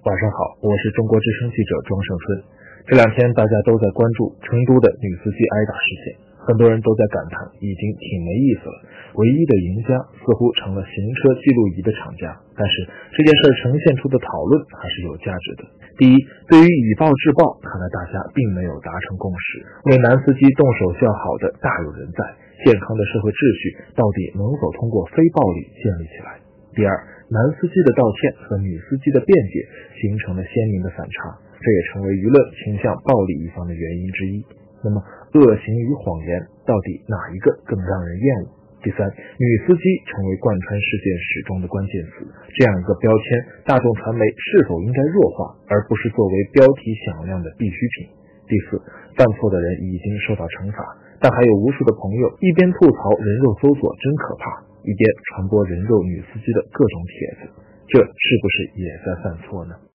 晚上好，我是中国之声记者庄胜春。这两天大家都在关注成都的女司机挨打事件，很多人都在感叹已经挺没意思了。唯一的赢家似乎成了行车记录仪的厂家，但是这件事呈现出的讨论还是有价值的。第一，对于以暴制暴，看来大家并没有达成共识。为男司机动手叫好的大有人在，健康的社会秩序到底能否通过非暴力建立起来？第二，男司机的道歉和女司机的辩解形成了鲜明的反差，这也成为舆论倾向暴力一方的原因之一。那么，恶行与谎言到底哪一个更让人厌恶？第三，女司机成为贯穿事件始终的关键词，这样一个标签，大众传媒是否应该弱化，而不是作为标题响亮的必需品？第四，犯错的人已经受到惩罚，但还有无数的朋友一边吐槽人肉搜索真可怕。一边传播人肉女司机的各种帖子，这是不是也在犯错呢？